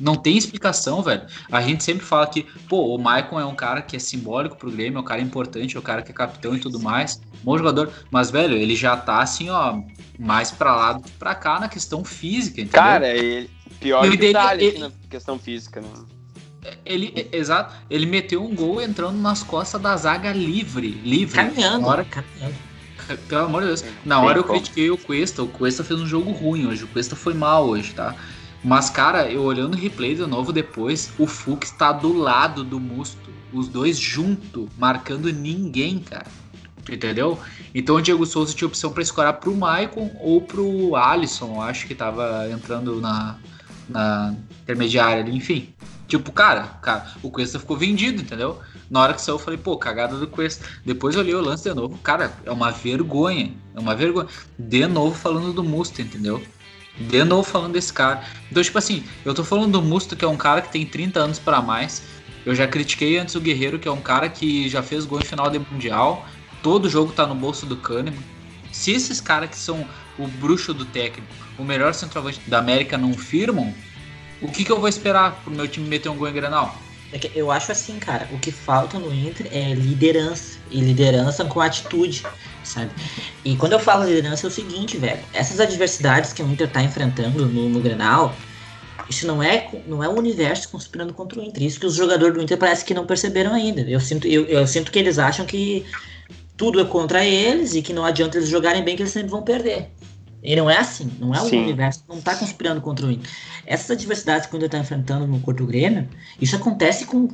Não tem explicação, velho. A gente sempre fala que, pô, o Maicon é um cara que é simbólico pro Grêmio, é um cara importante, é um cara que é capitão e tudo mais. Bom jogador. Mas, velho, ele já tá assim, ó, mais pra lá do que pra cá na questão física, entendeu? Cara, ele. Pior E o que o Dali ele- aqui na questão física, né? Ele, exato, ele meteu um gol entrando nas costas da zaga livre. Livre. Caminhando, Na hora, caminhando. pelo amor de Deus. Na hora eu critiquei o Cuesta. O Cuesta fez um jogo ruim hoje. O Cuesta foi mal hoje, tá? Mas, cara, eu olhando o replay de novo depois, o Fux tá do lado do Musto. Os dois junto, marcando ninguém, cara. Entendeu? Então o Diego Souza tinha opção para escorar pro Maicon ou pro Alisson, acho que tava entrando na, na intermediária ali, enfim. Tipo, cara, cara, o Cuesta ficou vendido, entendeu? Na hora que saiu, eu falei, pô, cagada do Cuesta. Depois eu olhei o lance de novo, cara, é uma vergonha. É uma vergonha. De novo falando do Musto, entendeu? De novo falando desse cara. Então, tipo assim, eu tô falando do Musto, que é um cara que tem 30 anos para mais. Eu já critiquei antes o Guerreiro, que é um cara que já fez gol em final de Mundial. Todo jogo tá no bolso do Kahneman. Se esses caras que são o bruxo do técnico, o melhor centroavante da América não firmam, o que, que eu vou esperar pro meu time meter um gol em Grenal? É eu acho assim, cara, o que falta no Inter é liderança. E liderança com atitude, sabe? E quando eu falo liderança é o seguinte, velho. Essas adversidades que o Inter tá enfrentando no, no isso não é, não é o universo conspirando contra o Inter. Isso que os jogadores do Inter parece que não perceberam ainda. Eu sinto, eu, eu sinto que eles acham que tudo é contra eles e que não adianta eles jogarem bem que eles sempre vão perder. E não é assim, não é o Sim. universo, não tá conspirando contra o Inter. Essas adversidades que o Inter tá enfrentando no Porto Grêmio, isso acontece com,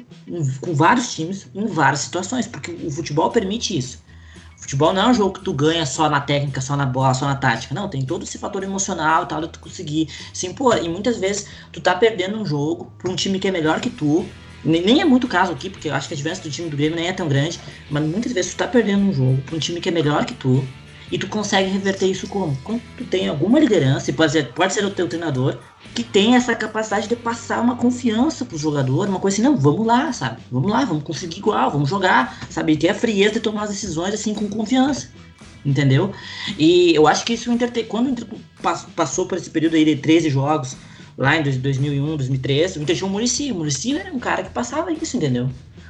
com vários times em várias situações, porque o futebol permite isso. O futebol não é um jogo que tu ganha só na técnica, só na bola, só na tática. Não, tem todo esse fator emocional tal, de tu conseguir se impor. E muitas vezes tu tá perdendo um jogo pra um time que é melhor que tu. Nem nem é muito caso aqui, porque eu acho que a diferença do time do Grêmio nem é tão grande. Mas muitas vezes tu tá perdendo um jogo pra um time que é melhor que tu. E tu consegue reverter isso como? Quando tu tem alguma liderança, e pode ser, pode ser o teu treinador, que tem essa capacidade de passar uma confiança pro jogador, uma coisa assim, não, vamos lá, sabe? Vamos lá, vamos conseguir igual, vamos jogar, sabe? E ter a frieza de tomar as decisões assim com confiança. Entendeu? E eu acho que isso o Inter te- quando o Inter pas- passou por esse período aí de 13 jogos, lá em dois- 2001, 2003, o Inter tinha o Murici. O Murici era um cara que passava isso, entendeu?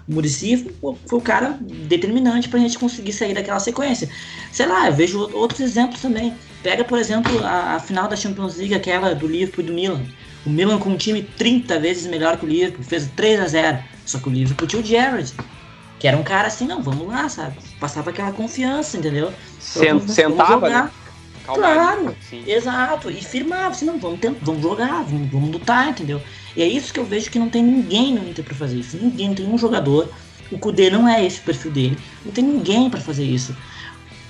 O Murici foi, foi o cara determinante pra gente conseguir sair daquela sequência. Sei lá, eu vejo outros exemplos também. Pega, por exemplo, a, a final da Champions League, aquela do Liverpool e do Milan. O Milan com um time 30 vezes melhor que o Liverpool, fez 3 a 0 Só que o Liverpool tinha o Gerrard, que era um cara assim, não, vamos lá, sabe? Passava aquela confiança, entendeu? Sen- Vamos- vamos sentava, jogar. né? Calmaria, Claro. assim. Exato, e firmava, assim, não, vamos, tentar, vamos jogar, vamos, vamos lutar, entendeu? E é isso que eu vejo que não tem ninguém no Inter pra fazer isso. Ninguém, não tem um jogador. O Kudê não é esse o perfil dele. Não tem ninguém pra fazer isso.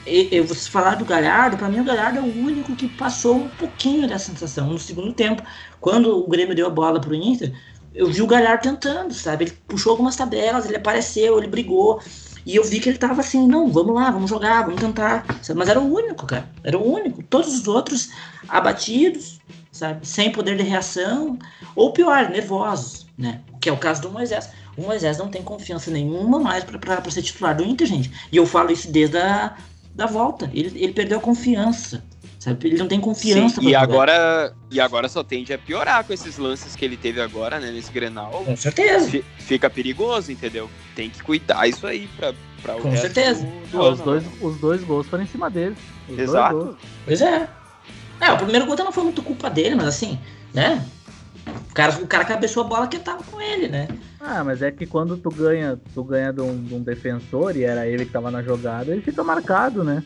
E, eu vou falar do Galhardo, pra mim o Galhardo é o único que passou um pouquinho dessa sensação no segundo tempo. Quando o Grêmio deu a bola pro Inter, eu vi o Galhardo tentando, sabe? Ele puxou algumas tabelas, ele apareceu, ele brigou. E eu vi que ele tava assim, não, vamos lá, vamos jogar, vamos tentar. Mas era o único, cara. Era o único. Todos os outros abatidos, sabe? Sem poder de reação. Ou pior, nervosos, né? Que é o caso do Moisés. O Moisés não tem confiança nenhuma mais pra ser titular do Inter, gente. E eu falo isso desde a da volta. Ele, ele perdeu a confiança. Sabe? Ele não tem confiança Sim, e agora, e agora só tende a piorar com esses lances que ele teve agora, né, nesse Grenal. Com certeza. Fi- Fica perigoso, entendeu? Tem que cuidar isso aí pra, pra o Com resto certeza. do- do Não, os, dois, né? os dois gols foram em cima. Os dois Exato. Pois é. É, o primeiro gol não foi muito culpa dele, mas assim, né? O cara, o cara cabeçou a bola que tava com ele, né? Ah, mas é que quando tu ganha, tu ganha de um, de um defensor, e era ele que tava na jogada, ele fica marcado, né?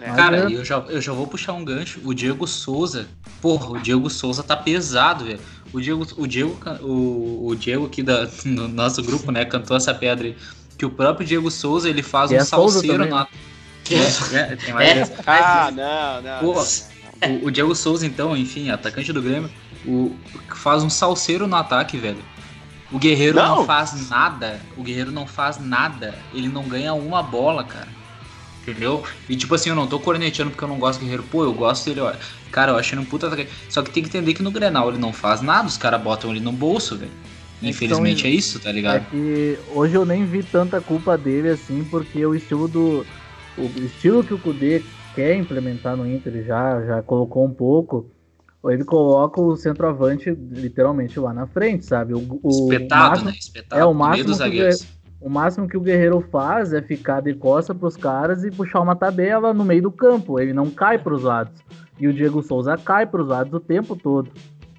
É. Cara, eu já, eu já vou puxar um gancho. O Diego Souza. Porra, o Diego Souza tá pesado, velho. O Diego, o Diego, o, o Diego aqui da, no nosso grupo, né, cantou essa pedra aí. Que o próprio Diego Souza, ele faz E um é salseiro na. É, é, tem mais É. essa. Ah, não, não. Não. O, o Diego Souza, então, enfim, atacante do Grêmio, o, faz um salseiro no ataque, velho. O Guerreiro não. Não. faz nada. O Guerreiro não faz nada. Ele não ganha uma bola, cara. Entendeu? E tipo assim, eu não tô corneteando porque eu não gosto do Guerreiro. Pô, eu gosto dele. Cara, eu achei ele um puta atacante. Só que tem que entender que no Grenal ele não faz nada, os caras botam ele no bolso, velho. Infelizmente Então, é isso, tá É ligado? que hoje eu nem vi tanta culpa dele assim, porque o estilo do. O estilo que o Kudê quer implementar no Inter já, já colocou um pouco. Ele coloca o centroavante literalmente lá na frente, sabe? O, o Espetado, máximo, né? Espetado é, o máximo dos que o máximo que o Guerreiro faz é ficar de costa pros caras e puxar uma tabela no meio do campo. Ele não cai pros lados. E o Diego Souza cai pros lados o tempo todo.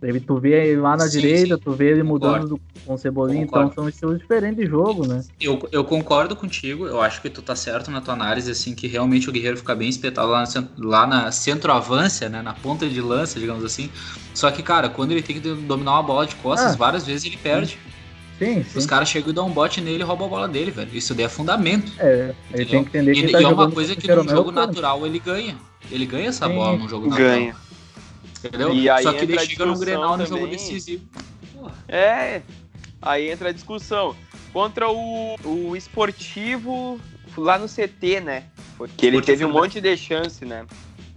Ele, tu vê ele lá na Sim, direita, sim. tu vê ele mudando do, com o Cebolinha, então são estilos diferentes de jogo, né? Eu, eu concordo contigo, eu acho que tu tá certo na tua análise, assim, que realmente o Guerreiro fica bem espetado lá, no lá na centroavância, né, na ponta de lança, digamos assim. Só que, cara, quando ele tem que dominar uma bola de costas, Ah. várias vezes ele perde. Sim, sim. Os caras chegam e dão um bote nele e roubam a bola dele, velho. Isso daí é fundamento. É, ele Entendeu? tem que entender que E, ele tá e é uma coisa que num Jeromel jogo natural ele ganha. Ele ganha essa Sim, bola num jogo natural. Ganha. Entendeu? E aí Só que ele chega no Grenal no jogo também. decisivo. Porra. É, aí entra a discussão. Contra o, o esportivo lá no CT, né? Porque ele Esportivo teve um monte de chance, né?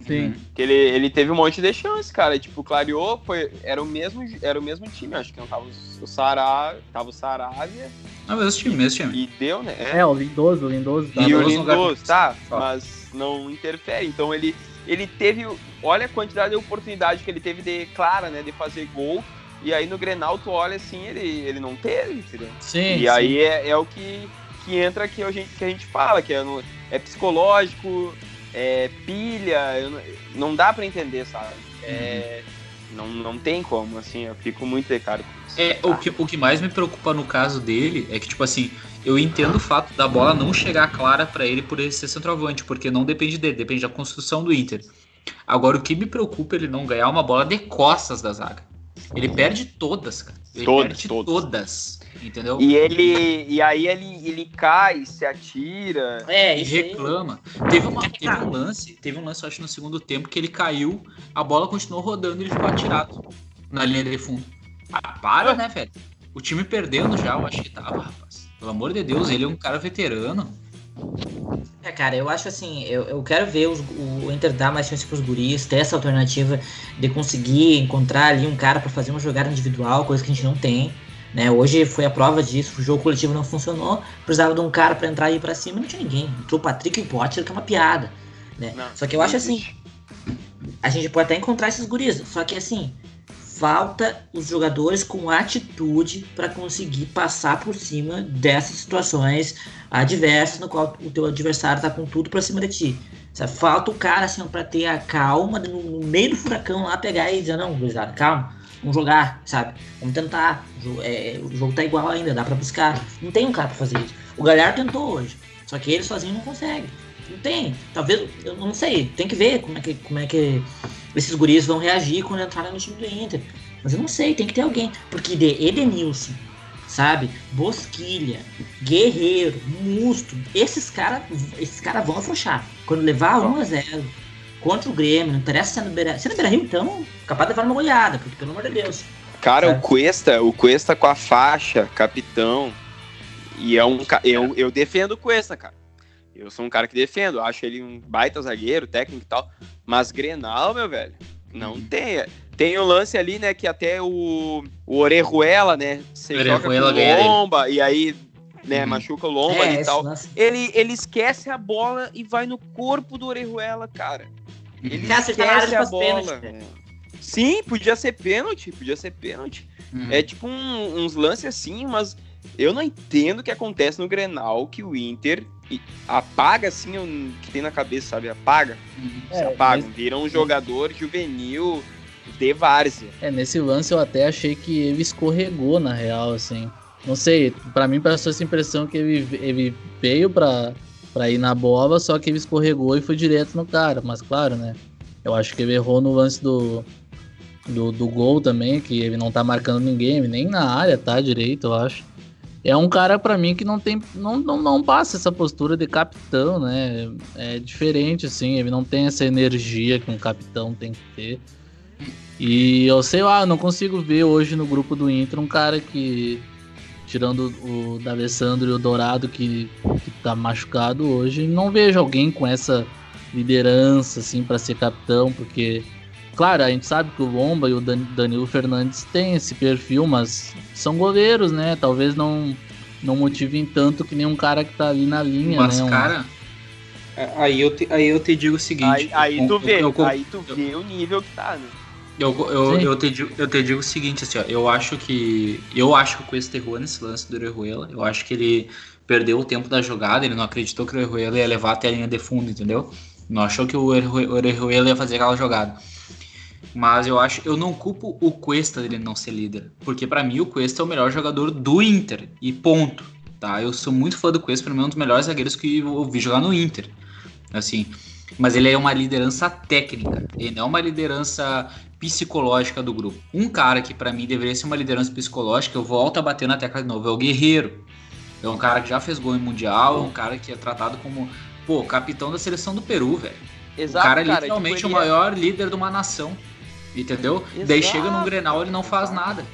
Sim. Que ele, ele teve um monte de chance, cara. Tipo, clareou, foi, era, o mesmo, era o mesmo time, acho que não tava o Sará, tava o Saravia É o mesmo time, mesmo time. e deu, né? É, o Lindoso, o Lindoso. tá E o Lindoso tá, Só. mas não interfere. Então ele, ele teve. Olha a quantidade de oportunidade que ele teve de clara, né? De fazer gol. E aí no Grenal, tu olha assim, ele, ele não teve, entendeu? Sim, E aí é, é o que, que entra que a, gente, que a gente fala, que é, no- é psicológico, é pilha, eu não, dá pra entender, sabe? É, não, não tem como, assim, eu fico muito de cara com isso. É, o que, o que mais me preocupa no caso dele é que, tipo assim, eu entendo o fato da bola não chegar clara pra ele por ele ser centroavante, porque não depende dele, depende da construção do Inter. Agora, o que me preocupa é ele não ganhar uma bola de costas da zaga. Ele perde todas, cara. Ele Todas, perde todas. todas. Entendeu? E ele. E aí ele, ele cai, se atira. É, E isso aí. reclama. Teve, uma, teve um lance, teve um lance, eu acho, no segundo tempo, que ele caiu, a bola continuou rodando e ele ficou atirado na linha de fundo. Ah, para, né, velho? O time perdendo já, eu acho que tava, rapaz. Pelo amor de Deus, ele é um cara veterano. É, cara, eu acho assim, eu, eu quero ver os- o Inter dar mais chance pros guris, ter essa alternativa de conseguir encontrar ali um cara pra fazer uma jogada individual, coisa que a gente não tem. Né? Hoje foi a prova disso, o jogo coletivo não funcionou, precisava de um cara pra entrar e ir pra cima, não tinha ninguém. Entrou o Patrick e o Potter, que é uma piada. Né? Não, Só que eu acho assim, a gente pode até encontrar esses guris, só que assim, falta os jogadores com atitude para conseguir passar por cima dessas situações adversas no qual o teu adversário tá com tudo pra cima de ti. Sabe? Falta o cara assim para ter a calma no meio do furacão lá pegar e dizer não, gurizada, calma, vamos jogar, sabe? Vamos tentar. O jogo, é, o jogo tá igual ainda, dá pra buscar. Não tem um cara pra fazer isso. O Galhardo tentou hoje, só que ele sozinho não consegue. Não tem. Talvez, eu não sei, tem que ver como é que, como é que esses guris vão reagir quando entrarem no time do Inter. Mas eu não sei, tem que ter alguém. Porque de Edenilson, sabe? Bosquilha, Guerreiro, Musto, esses caras esses cara vão afrouxar. Quando levar 1x0 contra o Grêmio, não interessa se é no Beira, se é no Beira Rio, então, capaz de levar uma goleada, porque pelo amor de Deus. Cara, É. o Cuesta, o Cuesta com a faixa, capitão. E é um. Eu, eu defendo o Cuesta, cara. Eu sou um cara que defendo. Acho ele um baita zagueiro, técnico e tal. Mas Grenal, meu velho, não Uhum. tem. Tem o lance ali, né, que até o, o Orejuela, né, você joga com Orejuela dele. lomba, e aí, né, Uhum. machuca o lomba é, e tal. lance. Ele, ele esquece a bola e vai no corpo do Orejuela, cara. Ele tá área de esquece a bola. Sim, podia ser pênalti, podia ser pênalti. Uhum. É tipo um- uns lances assim, mas eu não entendo o que acontece no Grenal, que o Inter apaga assim o que tem na cabeça, sabe? Apaga, Uhum. se É, apagam, mas- viram um jogador juvenil de várzea. É, nesse lance eu até achei que ele escorregou na real, assim. Não sei, pra mim passou essa impressão que ele, ele veio pra, pra ir na bola, só que ele escorregou e foi direto no cara. Mas claro, né? Eu acho que ele errou no lance do, do, do gol também, que ele não tá marcando ninguém, nem na área tá direito, eu acho. É um cara pra mim que não tem. Não, não, não passa essa postura de capitão, né? É diferente, assim, ele não tem essa energia que um capitão tem que ter. E eu sei lá, não consigo ver hoje no grupo do Inter um cara que, tirando o D'Alessandro e o Dourado que, que tá machucado hoje, não vejo alguém com essa liderança assim para ser capitão, porque claro, a gente sabe que o Lomba e o Dan- Danilo Fernandes têm esse perfil, mas são goleiros, né? Talvez não não motivem tanto que nem um cara que tá ali na linha, Mas, né? Um- cara, aí eu, te, aí eu te digo o seguinte. Aí, aí eu- tu eu- vê, eu- eu- aí tu vê o nível que tá, né? Eu, eu, eu, te digo, eu te digo o seguinte, assim, ó, eu acho que. Eu acho que o Cuesta errou nesse lance do Orejuela. Eu acho que ele perdeu o tempo da jogada, ele não acreditou que o Orejuela ia levar até a linha de fundo, entendeu? Não achou que o Oreju- Orejuela ia fazer aquela jogada. Mas eu acho, eu não culpo o Cuesta dele não ser líder, porque para mim o Cuesta é o melhor jogador do Inter e ponto, tá? Eu sou muito fã do Cuesta, para mim é um dos melhores zagueiros que eu vi jogar no Inter. Assim, mas ele é uma liderança técnica, ele não é uma liderança psicológica do grupo. Um cara que para mim deveria ser uma liderança psicológica, eu volto a bater na tecla de novo, é o Guerreiro. É um cara que já fez gol em mundial, é um cara que é tratado como, pô, capitão da seleção do Peru, velho. Exato, o cara é cara, literalmente tipo, o maior é... líder de uma nação. Entendeu? Exato. Daí chega num Grenal ele não faz nada.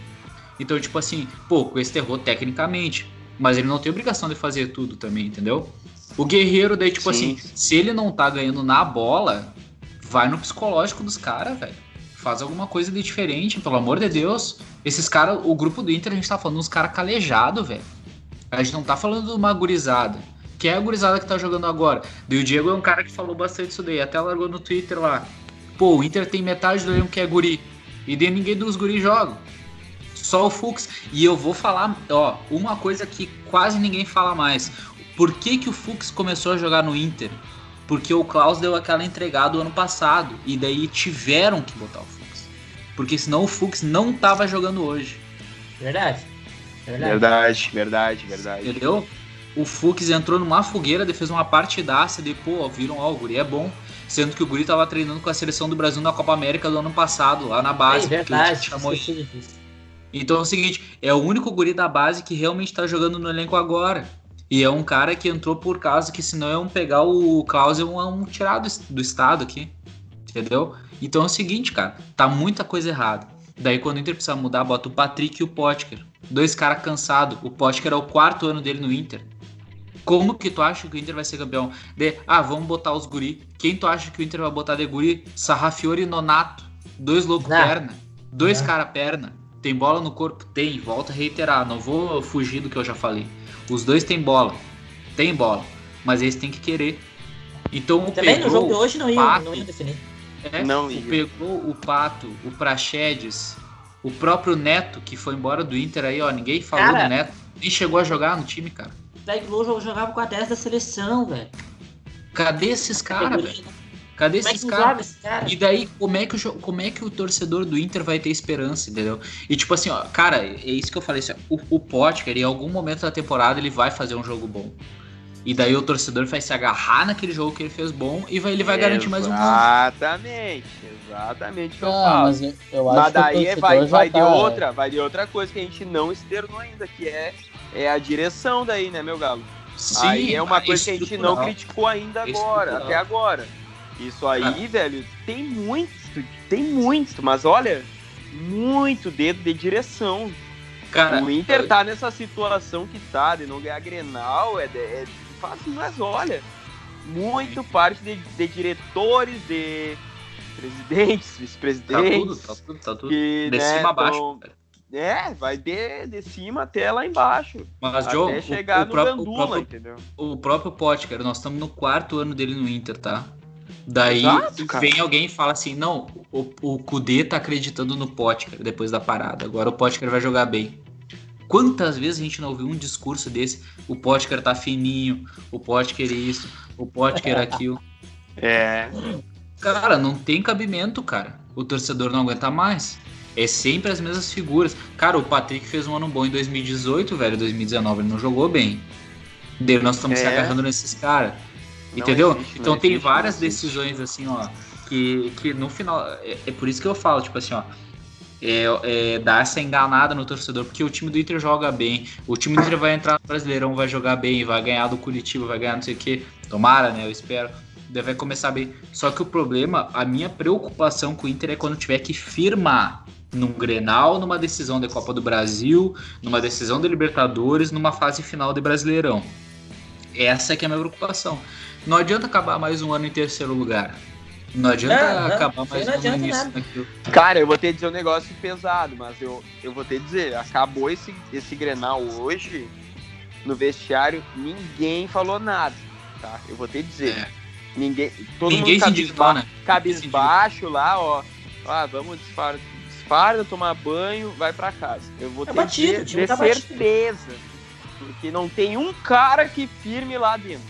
Então, tipo assim, pô, com esse errou tecnicamente. Mas ele não tem obrigação de fazer tudo também, entendeu? O guerreiro, daí, tipo Sim. assim, se ele não tá ganhando na bola, vai no psicológico dos caras, velho. Faz alguma coisa de diferente, pelo amor de Deus. Esses caras, o grupo do Inter, a gente tá falando uns caras calejados, velho. A gente não tá falando de uma gurizada. Que é a gurizada que tá jogando agora. E o Diego é um cara que falou bastante isso daí. Até largou no Twitter lá. Pô, o Inter tem metade do elenco que é guri. E de ninguém dos guri joga. Só o Fux. E eu vou falar, ó, uma coisa que quase ninguém fala mais. Por que, que o Fux começou a jogar no Inter? Porque o Klaus deu aquela entregada ano passado. E daí tiveram que botar o Fux. Porque senão o Fux não tava jogando hoje. Verdade. Verdade, verdade, verdade. verdade. Entendeu? O Fux entrou numa fogueira, fez uma partidaça, de pô, viram, ó, o Guri é bom. Sendo que o Guri tava treinando com a seleção do Brasil na Copa América do ano passado, lá na base. É verdade, chamou Então é o seguinte, é o único Guri da base que realmente tá jogando no elenco agora. E é um cara que entrou por causa que senão iam pegar o Klaus e iam tirar do, do estado aqui. Entendeu? Então é o seguinte, cara, tá muita coisa errada. Daí quando o Inter precisa mudar, bota o Patrick e o Potker. Dois caras cansados. O Potker é o quarto ano dele no Inter. Como que tu acha que o Inter vai ser campeão? De, ah, vamos botar os guri. Quem tu acha que o Inter vai botar de guri? Sarrafiori e Nonato. Dois loucos perna. Dois cara perna. Tem bola no corpo? Tem. Volta a reiterar. Não vou fugir do que eu já falei. Os dois têm bola. Tem bola. Mas eles têm que querer. Então o Também no jogo de hoje não ia, não ia definir. É, não ia. Pegou o Pato, o Praxedes, o próprio Neto, que foi embora do Inter aí, ó. Ninguém falou cara, do Neto. Nem chegou a jogar no time, cara. Low jogava com a 10 da seleção, velho. Cadê esses caras, velho? Cadê é esses é caras? Cara? E daí, como é, que o, como é que o torcedor do Inter vai ter esperança, entendeu? E tipo assim, ó, cara, é isso que eu falei assim, ó, o, o Potker, em algum momento da temporada, ele vai fazer um jogo bom. E daí o torcedor vai se agarrar naquele jogo que ele fez bom e vai, ele vai garantir mais um gol. Exatamente, exatamente que eu ah, falo. Mas, eu, eu mas daí vai, vai tá... de outra, vai de outra coisa que a gente não externou ainda, que é, é a direção daí, né, meu galo? Sim, aí é uma coisa que a gente não criticou ainda agora, até agora. Isso aí, ah. velho, tem muito, tem muito, mas olha, muito dedo de direção. Cara, o Inter tá nessa situação que tá, de não ganhar Grenal, é, é fácil, mas olha, muito parte de, de diretores, de presidentes, vice-presidentes. Tá tudo, tá tudo, tá tudo. Que, de né, cima a baixo. É, vai de, de cima até lá embaixo. Mas, Joe, até chegar o, o no próprio, Gandula, o próprio, entendeu? O próprio Potker, nós estamos no quarto ano dele no Inter, tá? Daí Exato, vem alguém e fala assim: não, o, o Kudê tá acreditando no Potker depois da parada. Agora o Potker vai jogar bem. Quantas vezes a gente não ouviu um discurso desse? O Potker tá fininho, o Potker isso, o Potker aquilo. É. Cara, não tem cabimento, cara. O torcedor não aguenta mais. É sempre as mesmas figuras. Cara, o Patrick fez um ano bom em 2018, velho. 2019 ele não jogou bem. Daí nós estamos é. se agarrando nesses caras. Entendeu? Existe, então tem existe, várias decisões assim, ó. Que, que no final. É, é por isso que eu falo, tipo assim, ó é, é, dar essa enganada no torcedor, porque o time do Inter joga bem, o time do Inter vai entrar no Brasileirão, vai jogar bem, vai ganhar do Curitiba, vai ganhar não sei o que, tomara, né? Eu espero. Deve começar bem. Só que o problema, a minha preocupação com o Inter é quando tiver que firmar num Grenal, numa decisão da Copa do Brasil, numa decisão da Libertadores, numa fase final de Brasileirão. Essa é que é a minha preocupação. Não adianta acabar mais um ano em terceiro lugar. Não adianta não, não, acabar mais não adianta nada. Cara, eu vou ter que dizer um negócio pesado, mas eu, eu vou ter que dizer, acabou esse, esse Grenal hoje, no vestiário, ninguém falou nada, tá? Eu vei te dizer. É. Ninguém, todo ninguém mundo se indignou, né? cabisbaixo lá, ó. Ah, vamos disfarça, tomar banho, vai para casa. Eu vou é ter batido, ter, tá certeza. Batido. Porque não tem um cara que firme lá dentro.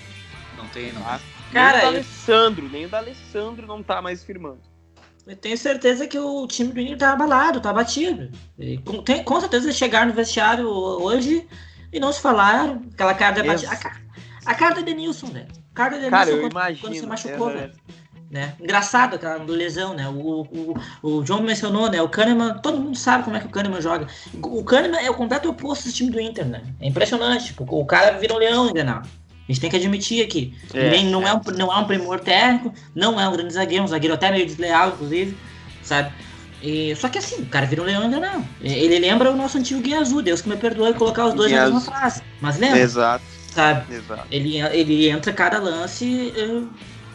Não tem, não. Tá? Cara, nem o da Alessandro, nem o da Alessandro não tá mais firmando. Eu tenho certeza que o time do Inter tá abalado, tá batido. E com, tem, com certeza chegaram no vestiário hoje e não se falaram. Aquela cara de a, a, a cara do Edenilson, velho. A cara do Cara, eu quando, imagino. quando se machucou, é, velho. Né? Engraçado aquela lesão, né? O, o, o João mencionou, né? O Kahneman, todo mundo sabe como é que o Kahneman joga. O Kahneman é o completo oposto do time do Inter, né? É impressionante. Tipo, o cara vira um leão Grenal. A gente tem que admitir aqui. É, Nem, não, é. é um, não é um primor técnico, não é um grande zagueiro, um zagueiro até meio desleal, inclusive, sabe? E, só que assim, o cara vira um leão ainda não. Ele lembra o nosso antigo Guia Azul, Deus que me perdoe colocar os dois Guia na mesma frase. Mas lembra, Exato, sabe? exato. Ele, ele entra cada lance eh,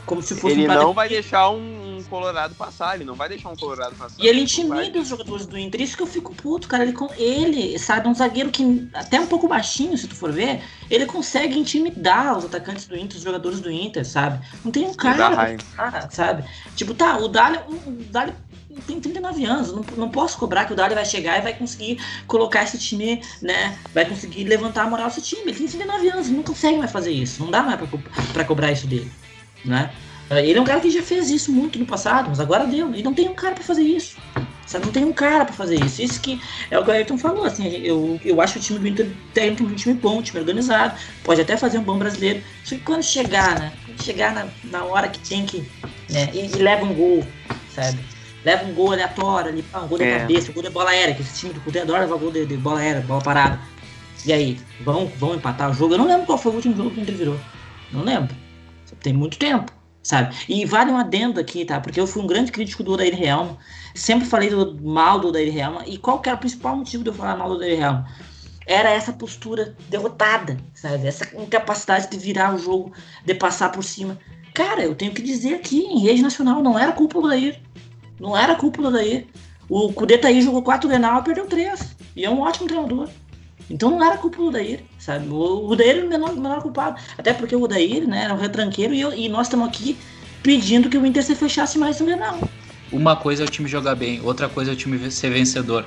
como se fosse Ele um não vai deixar um, um Colorado passar, ele não vai deixar um Colorado passar. E ele intimida os jogadores do Inter. Isso que eu fico puto, cara. Ele, ele, sabe, um zagueiro que, até um pouco baixinho, se tu for ver, ele consegue intimidar os atacantes do Inter, os jogadores do Inter, sabe? Não tem um cara, falar, sabe? Tipo, tá, o Dali, o Dali tem 39 anos. Não, não posso cobrar que o Dali vai chegar e vai conseguir colocar esse time, né? Vai conseguir levantar a moral desse time. Ele tem 39 anos, ele não consegue mais fazer isso. Não dá mais pra, pra cobrar isso dele, né? Ele é um cara que já fez isso muito no passado, mas agora deu. E não tem um cara pra fazer isso. Sabe? Não tem um cara pra fazer isso. Isso que é o que o Ayrton falou. Assim, eu, eu acho que o time do Inter tem um time bom, um time organizado. Pode até fazer um bom brasileiro. Só que quando chegar, né? Quando chegar na, na hora que tem que. Né, e, e leva um gol, sabe? Leva um gol aleatório ali, um gol de É. cabeça, um gol de bola aérea, que esse time do Cudê adora levar gol de, de bola aérea, bola parada. E aí, vão, vão empatar o jogo? Eu não lembro qual foi o último jogo que o Inter virou. Não lembro. Tem muito tempo, sabe? E vale um adendo aqui, tá? Porque eu fui um grande crítico do Odair Helma. Sempre falei do, mal do Odair Helma. E qual que era o principal motivo de eu falar mal do Odair Helma? Era essa postura derrotada, sabe? Essa incapacidade de virar o jogo, de passar por cima. Cara, eu tenho que dizer aqui, em rede nacional, não era culpa do Odair. Não era culpa do Odair. O Cudê tá aí, jogou quatro Grenal e perdeu três. E é um ótimo treinador. Então não era culpa do Odair, sabe? O Odair era o menor, menor culpado. Até porque o Odair, né, era um retranqueiro e, eu- e nós estamos aqui pedindo que o Inter se fechasse mais no Grenal. Uma coisa é o time jogar bem, outra coisa é o time ser vencedor.